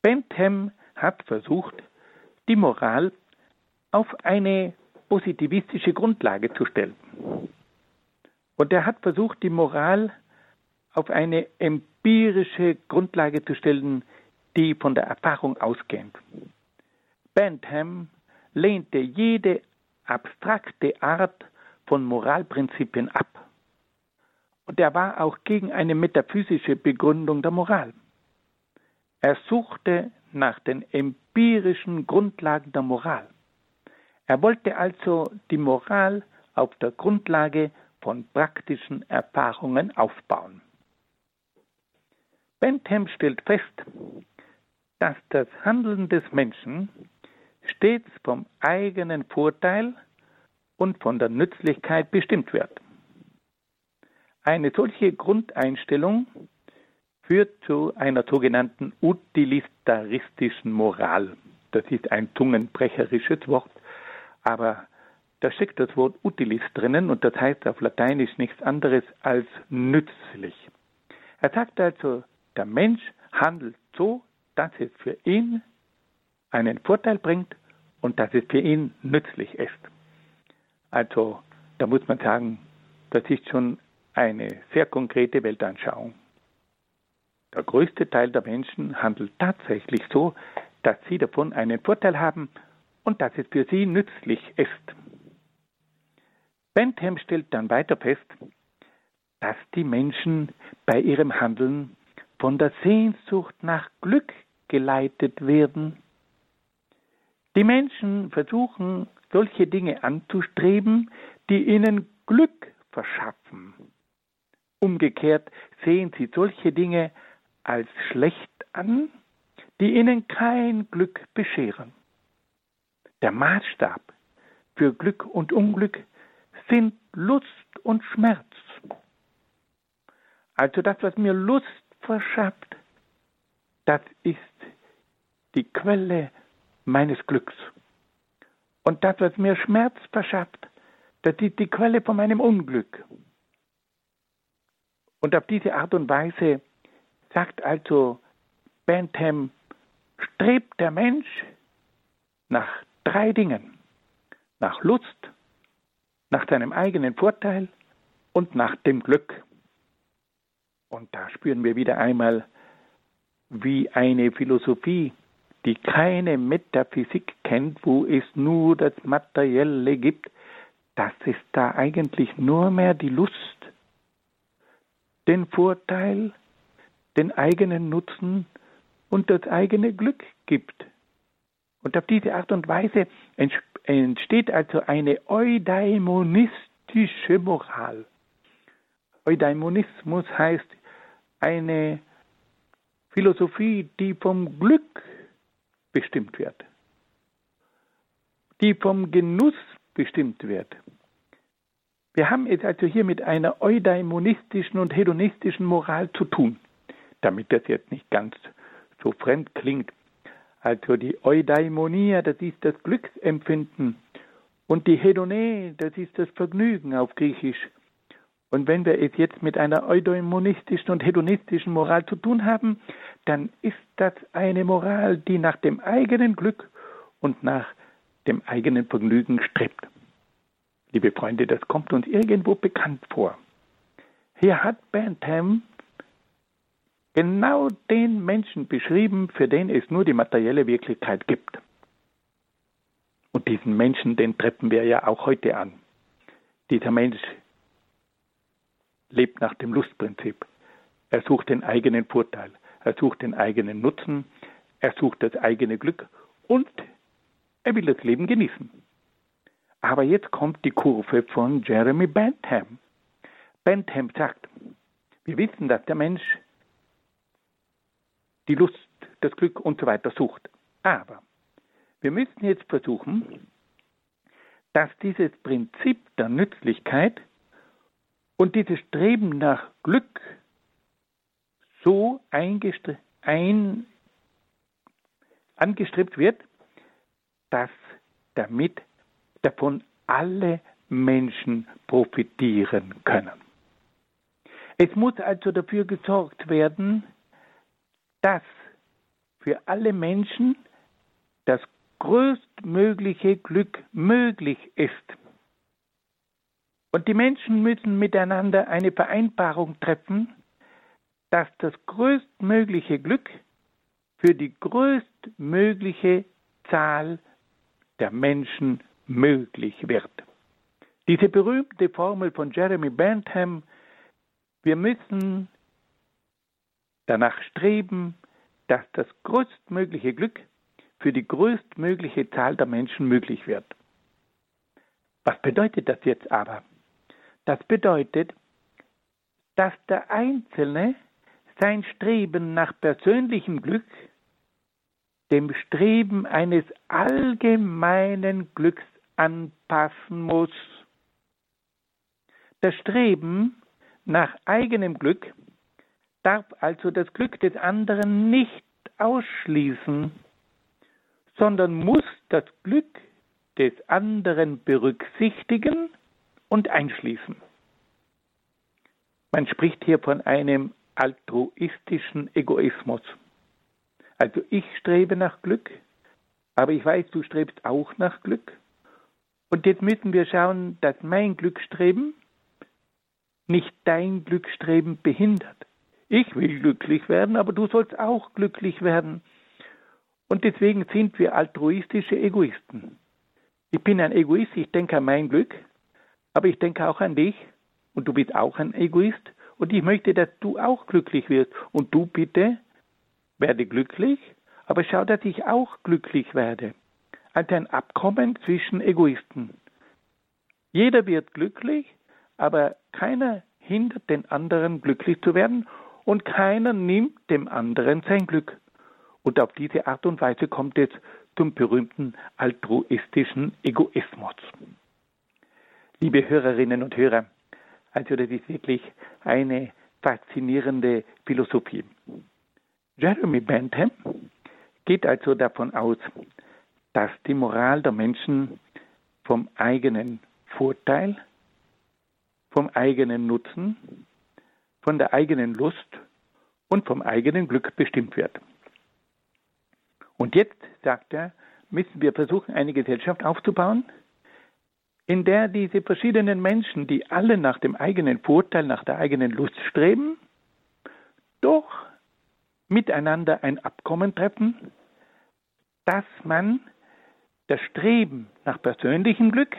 Bentham hat versucht, die Moral auf eine positivistische Grundlage zu stellen. Und er hat versucht, die Moral auf eine empirische Grundlage zu stellen, die von der Erfahrung ausgeht. Bentham lehnte jede abstrakte Art von Moralprinzipien ab. Und er war auch gegen eine metaphysische Begründung der Moral. Er suchte nach den empirischen Grundlagen der Moral. Er wollte also die Moral auf der Grundlage von praktischen Erfahrungen aufbauen. Bentham stellt fest, dass das Handeln des Menschen stets vom eigenen Vorteil und von der Nützlichkeit bestimmt wird. Eine solche Grundeinstellung führt zu einer sogenannten utilitaristischen Moral. Das ist ein zungenbrecherisches Wort, aber da steckt das Wort utilis drinnen und das heißt auf Lateinisch nichts anderes als nützlich. Er sagt also, der Mensch handelt so, dass es für ihn einen Vorteil bringt und dass es für ihn nützlich ist. Also da muss man sagen, das ist schon eine sehr konkrete Weltanschauung. Der größte Teil der Menschen handelt tatsächlich so, dass sie davon einen Vorteil haben und dass es für sie nützlich ist. Bentham stellt dann weiter fest, dass die Menschen bei ihrem Handeln von der Sehnsucht nach Glück geleitet werden die Menschen versuchen, solche Dinge anzustreben, die ihnen Glück verschaffen. Umgekehrt sehen sie solche Dinge als schlecht an, die ihnen kein Glück bescheren. Der Maßstab für Glück und Unglück sind Lust und Schmerz. Also das, was mir Lust verschafft, das ist die Quelle meines Glücks. Und das, was mir Schmerz verschafft, das ist die Quelle von meinem Unglück. Und auf diese Art und Weise sagt also Bentham, strebt der Mensch nach drei Dingen. Nach Lust, nach seinem eigenen Vorteil und nach dem Glück. Und da spüren wir wieder einmal, wie eine Philosophie die keine Metaphysik kennt, wo es nur das Materielle gibt, das ist da eigentlich nur mehr die Lust, den Vorteil, den eigenen Nutzen und das eigene Glück gibt. Und auf diese Art und Weise entsteht also eine eudaimonistische Moral. Eudaimonismus heißt eine Philosophie, die vom Glück bestimmt wird, die vom Genuss bestimmt wird. Wir haben es also hier mit einer eudaimonistischen und hedonistischen Moral zu tun, damit das jetzt nicht ganz so fremd klingt. Also die Eudaimonia, das ist das Glücksempfinden und die Hedone, das ist das Vergnügen auf Griechisch. Und wenn wir es jetzt mit einer eudaimonistischen und hedonistischen Moral zu tun haben, dann ist das eine Moral, die nach dem eigenen Glück und nach dem eigenen Vergnügen strebt. Liebe Freunde, das kommt uns irgendwo bekannt vor. Hier hat Bentham genau den Menschen beschrieben, für den es nur die materielle Wirklichkeit gibt. Und diesen Menschen, den treffen wir ja auch heute an. Dieser Mensch lebt nach dem Lustprinzip. Er sucht den eigenen Vorteil, er sucht den eigenen Nutzen, er sucht das eigene Glück und er will das Leben genießen. Aber jetzt kommt die Kurve von Jeremy Bentham. Bentham sagt, wir wissen, dass der Mensch die Lust, das Glück und so weiter sucht. Aber wir müssen jetzt versuchen, dass dieses Prinzip der Nützlichkeit und dieses Streben nach Glück so ein, angestrebt wird, dass damit davon alle Menschen profitieren können. Es muss also dafür gesorgt werden, dass für alle Menschen das größtmögliche Glück möglich ist. Und die Menschen müssen miteinander eine Vereinbarung treffen, dass das größtmögliche Glück für die größtmögliche Zahl der Menschen möglich wird. Diese berühmte Formel von Jeremy Bentham, wir müssen danach streben, dass das größtmögliche Glück für die größtmögliche Zahl der Menschen möglich wird. Was bedeutet das jetzt aber? Das bedeutet, dass der Einzelne sein Streben nach persönlichem Glück dem Streben eines allgemeinen Glücks anpassen muss. Das Streben nach eigenem Glück darf also das Glück des anderen nicht ausschließen, sondern muss das Glück des anderen berücksichtigen und einschließen. Man spricht hier von einem altruistischen Egoismus. Also ich strebe nach Glück, aber ich weiß, du strebst auch nach Glück. Und jetzt müssen wir schauen, dass mein Glückstreben nicht dein Glückstreben behindert. Ich will glücklich werden, aber du sollst auch glücklich werden. Und deswegen sind wir altruistische Egoisten. Ich bin ein Egoist, ich denke an mein Glück, aber ich denke auch an dich und du bist auch ein Egoist und ich möchte, dass du auch glücklich wirst und du bitte werde glücklich, aber schau, dass ich auch glücklich werde. Also ein Abkommen zwischen Egoisten. Jeder wird glücklich, aber keiner hindert den anderen glücklich zu werden und keiner nimmt dem anderen sein Glück. Und auf diese Art und Weise kommt es zum berühmten altruistischen Egoismus. Liebe Hörerinnen und Hörer, also das ist wirklich eine faszinierende Philosophie. Jeremy Bentham geht also davon aus, dass die Moral der Menschen vom eigenen Vorteil, vom eigenen Nutzen, von der eigenen Lust und vom eigenen Glück bestimmt wird. Und jetzt, sagt er, müssen wir versuchen, eine Gesellschaft aufzubauen, in der diese verschiedenen Menschen, die alle nach dem eigenen Vorteil, nach der eigenen Lust streben, doch miteinander ein Abkommen treffen, dass man das Streben nach persönlichem Glück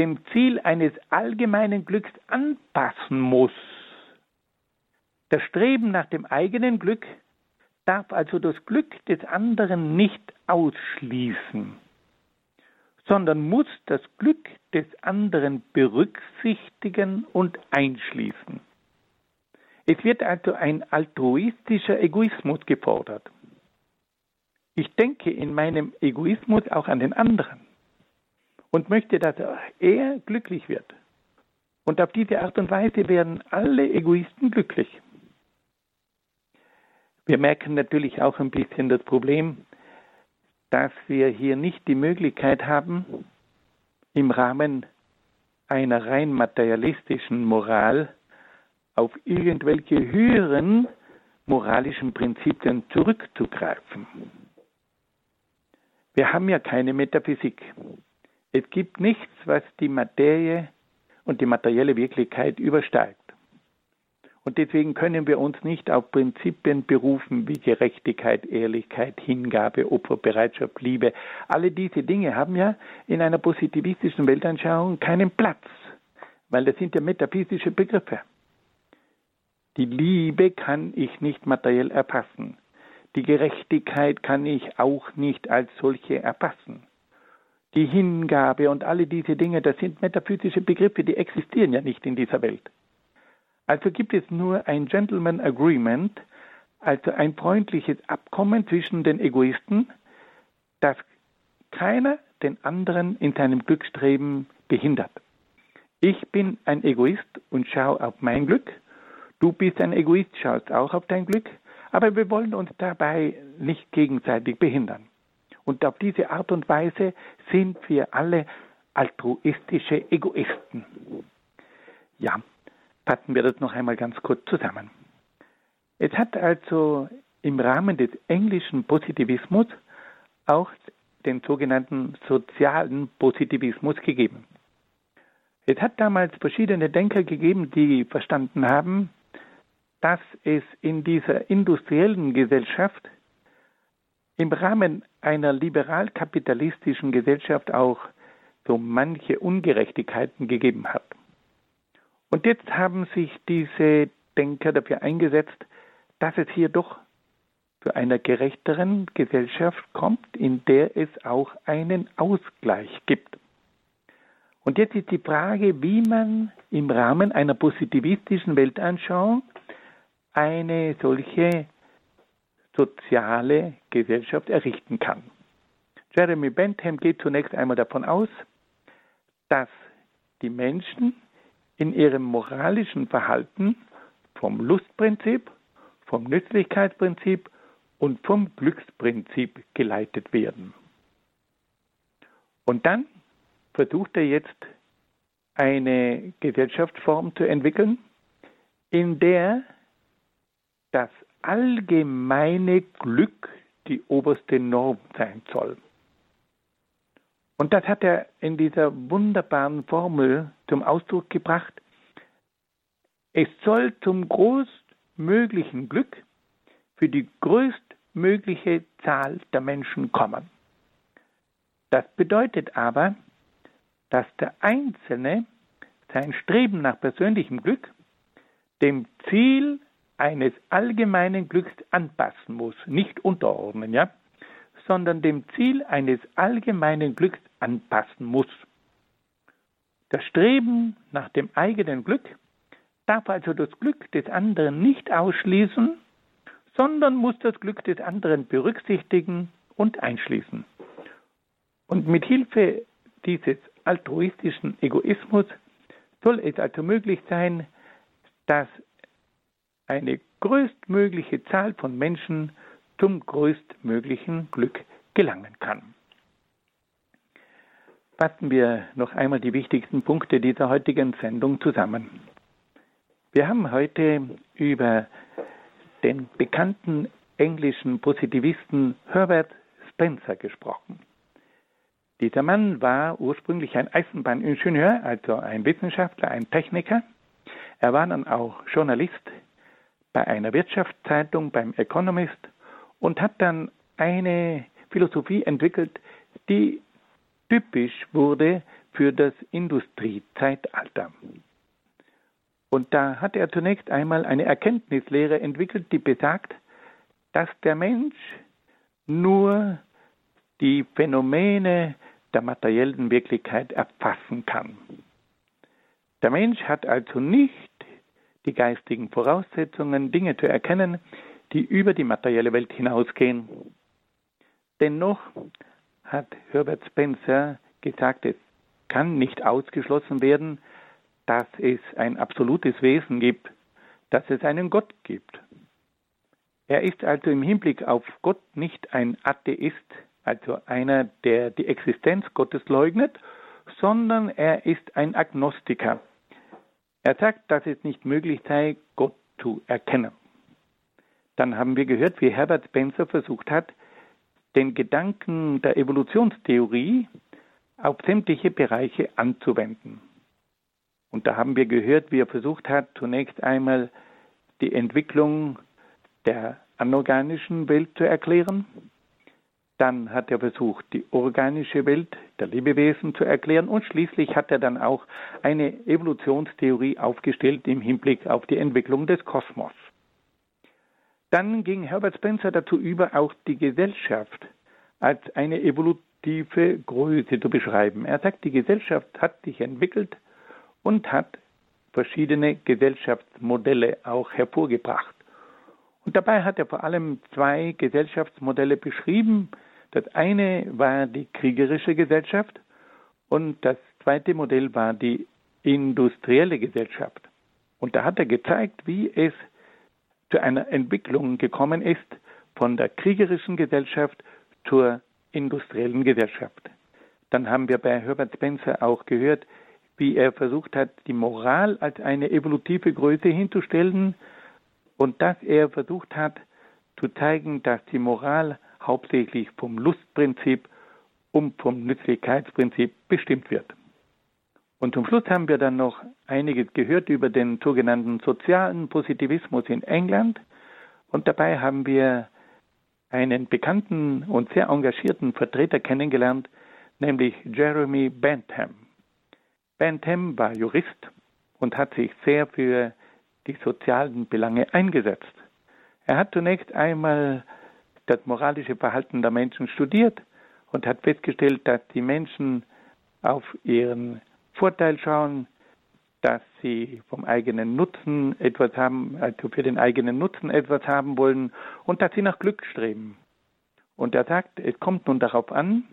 dem Ziel eines allgemeinen Glücks anpassen muss. Das Streben nach dem eigenen Glück darf also das Glück des anderen nicht ausschließen, sondern muss das Glück des anderen berücksichtigen und einschließen. Es wird also ein altruistischer Egoismus gefordert. Ich denke in meinem Egoismus auch an den anderen und möchte, dass er glücklich wird. Und auf diese Art und Weise werden alle Egoisten glücklich. Wir merken natürlich auch ein bisschen das Problem, dass wir hier nicht die Möglichkeit haben, im Rahmen einer rein materialistischen Moral auf irgendwelche höheren moralischen Prinzipien zurückzugreifen. Wir haben ja keine Metaphysik. Es gibt nichts, was die Materie und die materielle Wirklichkeit übersteigt. Und deswegen können wir uns nicht auf Prinzipien berufen wie Gerechtigkeit, Ehrlichkeit, Hingabe, Opferbereitschaft, Liebe. Alle diese Dinge haben ja in einer positivistischen Weltanschauung keinen Platz, weil das sind ja metaphysische Begriffe. Die Liebe kann ich nicht materiell erfassen. Die Gerechtigkeit kann ich auch nicht als solche erfassen. Die Hingabe und alle diese Dinge, das sind metaphysische Begriffe, die existieren ja nicht in dieser Welt. Also gibt es nur ein Gentleman Agreement, also ein freundliches Abkommen zwischen den Egoisten, das keiner den anderen in seinem Glückstreben behindert. Ich bin ein Egoist und schaue auf mein Glück Du bist ein Egoist, schaust auch auf dein Glück, aber wir wollen uns dabei nicht gegenseitig behindern. Und auf diese Art und Weise sind wir alle altruistische Egoisten. Ja, fassen wir das noch einmal ganz kurz zusammen. Es hat also im Rahmen des englischen Positivismus auch den sogenannten sozialen Positivismus gegeben. Es hat damals verschiedene Denker gegeben, die verstanden haben, dass es in dieser industriellen Gesellschaft im Rahmen einer liberal-kapitalistischen Gesellschaft auch so manche Ungerechtigkeiten gegeben hat. Und jetzt haben sich diese Denker dafür eingesetzt, dass es hier doch zu einer gerechteren Gesellschaft kommt, in der es auch einen Ausgleich gibt. Und jetzt ist die Frage, wie man im Rahmen einer positivistischen Weltanschauung eine solche soziale Gesellschaft errichten kann. Jeremy Bentham geht zunächst einmal davon aus, dass die Menschen in ihrem moralischen Verhalten vom Lustprinzip, vom Nützlichkeitsprinzip und vom Glücksprinzip geleitet werden. Und dann versucht er jetzt eine Gesellschaftsform zu entwickeln, in der das allgemeine Glück die oberste Norm sein soll. Und das hat er in dieser wunderbaren Formel zum Ausdruck gebracht. Es soll zum größtmöglichen Glück für die größtmögliche Zahl der Menschen kommen. Das bedeutet aber, dass der Einzelne sein Streben nach persönlichem Glück dem Ziel eines allgemeinen Glücks anpassen muss, nicht unterordnen, ja, sondern dem Ziel eines allgemeinen Glücks anpassen muss. Das Streben nach dem eigenen Glück darf also das Glück des anderen nicht ausschließen, sondern muss das Glück des anderen berücksichtigen und einschließen. Und mit Hilfe dieses altruistischen Egoismus soll es also möglich sein, dass eine größtmögliche Zahl von Menschen zum größtmöglichen Glück gelangen kann. Fassen wir noch einmal die wichtigsten Punkte dieser heutigen Sendung zusammen. Wir haben heute über den bekannten englischen Positivisten Herbert Spencer gesprochen. Dieser Mann war ursprünglich ein Eisenbahningenieur, also ein Wissenschaftler, ein Techniker. Er war dann auch Journalist bei einer Wirtschaftszeitung, beim Economist und hat dann eine Philosophie entwickelt, die typisch wurde für das Industriezeitalter. Und da hat er zunächst einmal eine Erkenntnislehre entwickelt, die besagt, dass der Mensch nur die Phänomene der materiellen Wirklichkeit erfassen kann. Der Mensch hat also nicht die geistigen Voraussetzungen, Dinge zu erkennen, die über die materielle Welt hinausgehen. Dennoch hat Herbert Spencer gesagt, es kann nicht ausgeschlossen werden, dass es ein absolutes Wesen gibt, dass es einen Gott gibt. Er ist also im Hinblick auf Gott nicht ein Atheist, also einer, der die Existenz Gottes leugnet, sondern er ist ein Agnostiker. Er sagt, dass es nicht möglich sei, Gott zu erkennen. Dann haben wir gehört, wie Herbert Spencer versucht hat, den Gedanken der Evolutionstheorie auf sämtliche Bereiche anzuwenden. Und da haben wir gehört, wie er versucht hat, zunächst einmal die Entwicklung der anorganischen Welt zu erklären. Dann hat er versucht, die organische Welt der Lebewesen zu erklären und schließlich hat er dann auch eine Evolutionstheorie aufgestellt im Hinblick auf die Entwicklung des Kosmos. Dann ging Herbert Spencer dazu über, auch die Gesellschaft als eine evolutive Größe zu beschreiben. Er sagt, die Gesellschaft hat sich entwickelt und hat verschiedene Gesellschaftsmodelle auch hervorgebracht. Und dabei hat er vor allem zwei Gesellschaftsmodelle beschrieben. Das eine war die kriegerische Gesellschaft und das zweite Modell war die industrielle Gesellschaft. Und da hat er gezeigt, wie es zu einer Entwicklung gekommen ist von der kriegerischen Gesellschaft zur industriellen Gesellschaft. Dann haben wir bei Herbert Spencer auch gehört, wie er versucht hat, die Moral als eine evolutive Größe hinzustellen und dass er versucht hat zu zeigen, dass die Moral hauptsächlich vom Lustprinzip und vom Nützlichkeitsprinzip bestimmt wird. Und zum Schluss haben wir dann noch einiges gehört über den sogenannten sozialen Positivismus in England. Und dabei haben wir einen bekannten und sehr engagierten Vertreter kennengelernt, nämlich Jeremy Bentham. Bentham war Jurist und hat sich sehr für die sozialen Belange eingesetzt. Er hat zunächst einmal das moralische Verhalten der Menschen studiert und hat festgestellt, dass die Menschen auf ihren Vorteil schauen, dass sie vom eigenen Nutzen etwas haben, also für den eigenen Nutzen etwas haben wollen und dass sie nach Glück streben. Und er sagt, es kommt nun darauf an,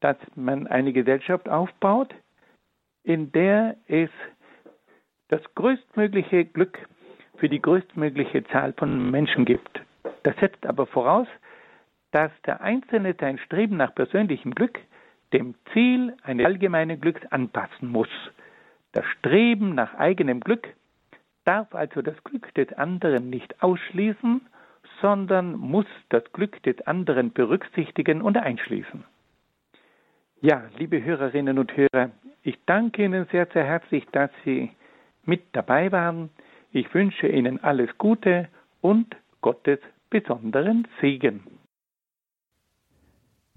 dass man eine Gesellschaft aufbaut, in der es das größtmögliche Glück für die größtmögliche Zahl von Menschen gibt. Das setzt aber voraus, dass der Einzelne sein Streben nach persönlichem Glück dem Ziel eines allgemeinen Glücks anpassen muss. Das Streben nach eigenem Glück darf also das Glück des anderen nicht ausschließen, sondern muss das Glück des anderen berücksichtigen und einschließen. Ja, liebe Hörerinnen und Hörer, ich danke Ihnen sehr, sehr herzlich, dass Sie mit dabei waren. Ich wünsche Ihnen alles Gute und Gottes besonderen Segen.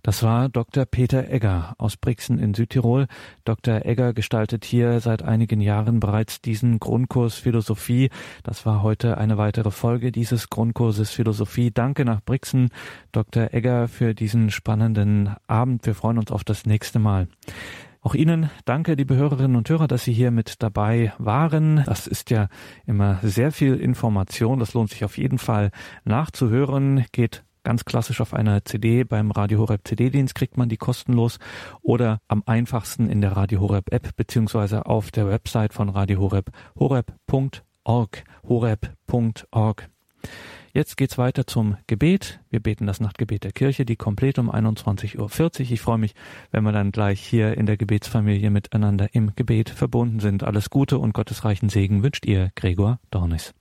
Das war Dr. Peter Egger aus Brixen in Südtirol. Dr. Egger gestaltet hier seit einigen Jahren bereits diesen Grundkurs Philosophie. Das war heute eine weitere Folge dieses Grundkurses Philosophie. Danke nach Brixen, Dr. Egger, für diesen spannenden Abend. Wir freuen uns auf das nächste Mal. Auch Ihnen danke, liebe Hörerinnen und Hörer, dass Sie hier mit dabei waren. Das ist ja immer sehr viel Information. Das lohnt sich auf jeden Fall nachzuhören. Geht ganz klassisch auf einer CD beim Radio Horeb CD-Dienst kriegt man die kostenlos oder am einfachsten in der Radio Horeb App beziehungsweise auf der Website von Radio Horeb horeb.org horeb.org. Jetzt geht's weiter zum Gebet. Wir beten das Nachtgebet der Kirche, die komplett um 21.40 Uhr. Ich freue mich, wenn wir dann gleich hier in der Gebetsfamilie miteinander im Gebet verbunden sind. Alles Gute und gottesreichen Segen wünscht ihr, Gregor Dornis.